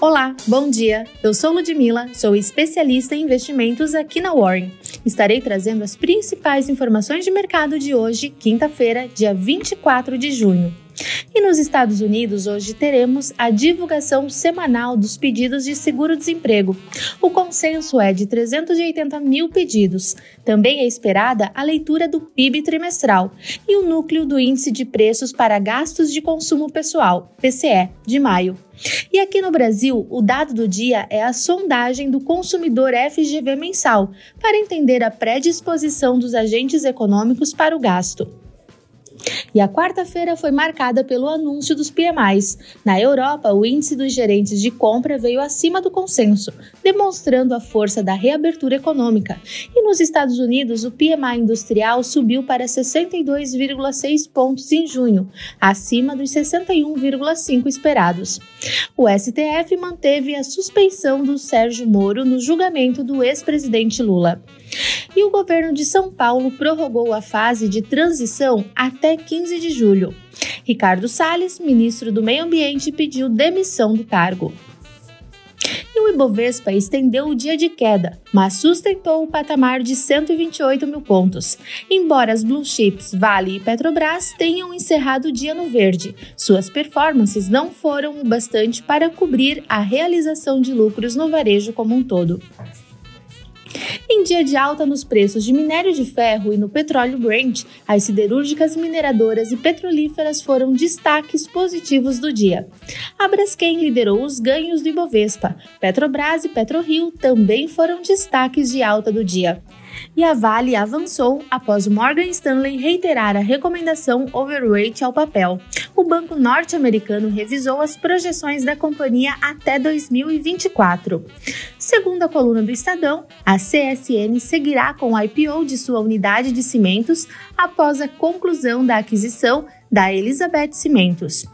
Olá, bom dia. Eu sou Ludmila, sou especialista em investimentos aqui na Warren. Estarei trazendo as principais informações de mercado de hoje, quinta-feira, dia 24 de junho. E nos Estados Unidos, hoje teremos a divulgação semanal dos pedidos de seguro-desemprego. O consenso é de 380 mil pedidos. Também é esperada a leitura do PIB trimestral e o núcleo do Índice de Preços para Gastos de Consumo Pessoal, PCE, de maio. E aqui no Brasil, o dado do dia é a sondagem do consumidor FGV mensal, para entender a predisposição dos agentes econômicos para o gasto. E a quarta-feira foi marcada pelo anúncio dos PMIs. Na Europa, o índice dos gerentes de compra veio acima do consenso, demonstrando a força da reabertura econômica. E nos Estados Unidos, o PMI industrial subiu para 62,6 pontos em junho, acima dos 61,5 esperados. O STF manteve a suspeição do Sérgio Moro no julgamento do ex-presidente Lula. E o governo de São Paulo prorrogou a fase de transição até 15 de julho. Ricardo Salles, ministro do Meio Ambiente, pediu demissão do cargo. E o Ibovespa estendeu o dia de queda, mas sustentou o patamar de 128 mil pontos. Embora as blue chips Vale e Petrobras tenham encerrado o dia no verde, suas performances não foram o bastante para cobrir a realização de lucros no varejo como um todo. Em dia de alta nos preços de minério de ferro e no petróleo Brent, as siderúrgicas mineradoras e petrolíferas foram destaques positivos do dia. A Braskem liderou os ganhos do Ibovespa. Petrobras e PetroRio também foram destaques de alta do dia e a Vale avançou após Morgan Stanley reiterar a recomendação overweight ao papel. O banco norte-americano revisou as projeções da companhia até 2024. Segundo a coluna do Estadão, a CSN seguirá com o IPO de sua unidade de cimentos após a conclusão da aquisição da Elizabeth Cimentos.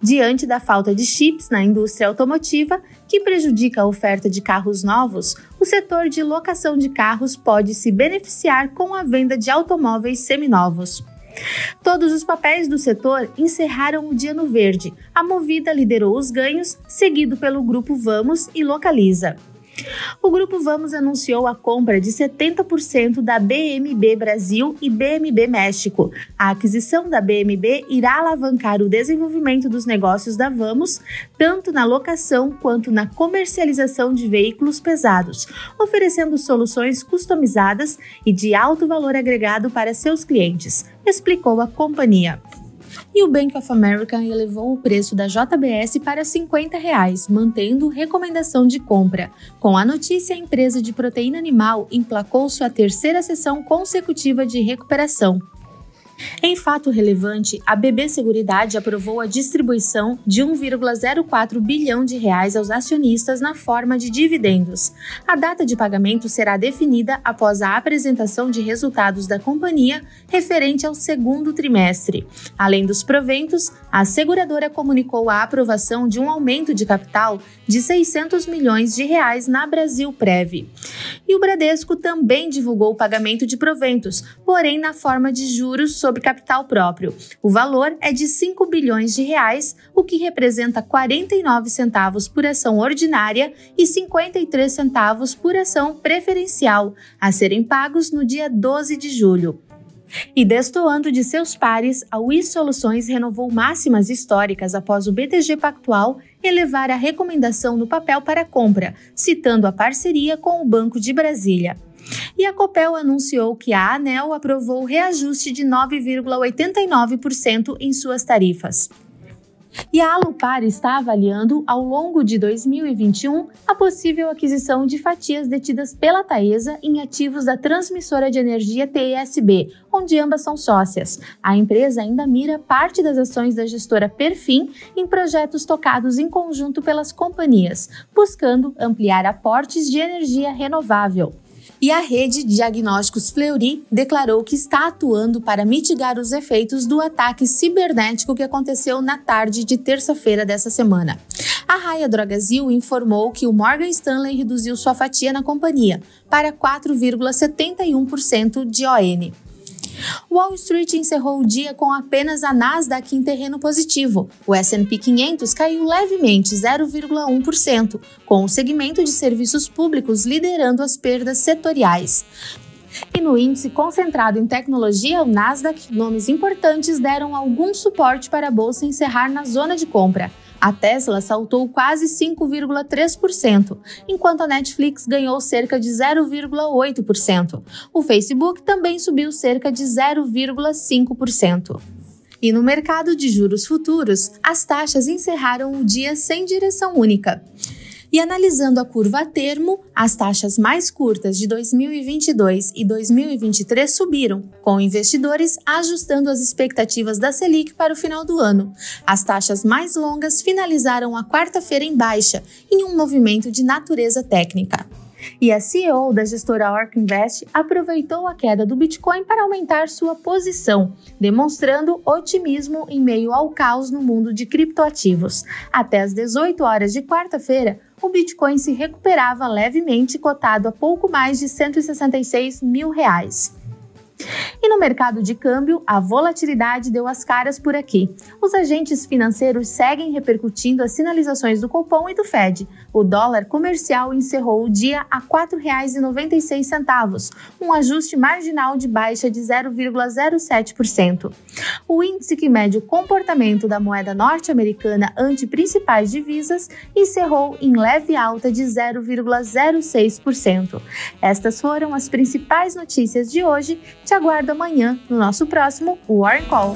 Diante da falta de chips na indústria automotiva, que prejudica a oferta de carros novos, o setor de locação de carros pode se beneficiar com a venda de automóveis seminovos. Todos os papéis do setor encerraram o dia no verde. A Movida liderou os ganhos, seguido pelo grupo Vamos e Localiza. O Grupo Vamos anunciou a compra de 70% da BMB Brasil e BMB México. A aquisição da BMB irá alavancar o desenvolvimento dos negócios da Vamos, tanto na locação quanto na comercialização de veículos pesados, oferecendo soluções customizadas e de alto valor agregado para seus clientes, explicou a companhia. E o Bank of America elevou o preço da JBS para 50 reais, mantendo recomendação de compra. Com a notícia, a empresa de proteína animal emplacou sua terceira sessão consecutiva de recuperação, em fato relevante, a BB Seguridade aprovou a distribuição de 1,04 bilhão de reais aos acionistas na forma de dividendos. A data de pagamento será definida após a apresentação de resultados da companhia referente ao segundo trimestre. Além dos proventos, a seguradora comunicou a aprovação de um aumento de capital de 600 milhões de reais na Brasil Prev. E o Bradesco também divulgou o pagamento de proventos, porém na forma de juros sobre capital próprio. O valor é de 5 bilhões de reais, o que representa 49 centavos por ação ordinária e 53 centavos por ação preferencial, a serem pagos no dia 12 de julho. E destoando de seus pares, a WIS Soluções renovou máximas históricas após o BTG Pactual elevar a recomendação no papel para compra, citando a parceria com o Banco de Brasília. E a Copel anunciou que a ANEL aprovou reajuste de 9,89% em suas tarifas. E a Alupar está avaliando, ao longo de 2021, a possível aquisição de fatias detidas pela Taesa em ativos da transmissora de energia TESB, onde ambas são sócias. A empresa ainda mira parte das ações da gestora Perfim em projetos tocados em conjunto pelas companhias, buscando ampliar aportes de energia renovável. E a rede de diagnósticos Fleury declarou que está atuando para mitigar os efeitos do ataque cibernético que aconteceu na tarde de terça-feira dessa semana. A Raia Drogazil informou que o Morgan Stanley reduziu sua fatia na companhia para 4,71% de ON. Wall Street encerrou o dia com apenas a Nasdaq em terreno positivo. O S&P 500 caiu levemente 0,1%, com o segmento de serviços públicos liderando as perdas setoriais. E no índice concentrado em tecnologia, o Nasdaq, nomes importantes deram algum suporte para a bolsa encerrar na zona de compra. A Tesla saltou quase 5,3%, enquanto a Netflix ganhou cerca de 0,8%. O Facebook também subiu cerca de 0,5%. E no mercado de juros futuros, as taxas encerraram o dia sem direção única. E analisando a curva a termo, as taxas mais curtas de 2022 e 2023 subiram, com investidores ajustando as expectativas da Selic para o final do ano. As taxas mais longas finalizaram a quarta-feira em baixa, em um movimento de natureza técnica. E a CEO da gestora Orc Invest aproveitou a queda do Bitcoin para aumentar sua posição, demonstrando otimismo em meio ao caos no mundo de criptoativos. Até às 18 horas de quarta-feira, o Bitcoin se recuperava levemente, cotado a pouco mais de 166 mil reais. E no mercado de câmbio, a volatilidade deu as caras por aqui. Os agentes financeiros seguem repercutindo as sinalizações do Copom e do Fed. O dólar comercial encerrou o dia a R$ 4,96, um ajuste marginal de baixa de 0,07%. O índice que mede o comportamento da moeda norte-americana ante principais divisas encerrou em leve alta de 0,06%. Estas foram as principais notícias de hoje. Te aguardo amanhã no nosso próximo War Call.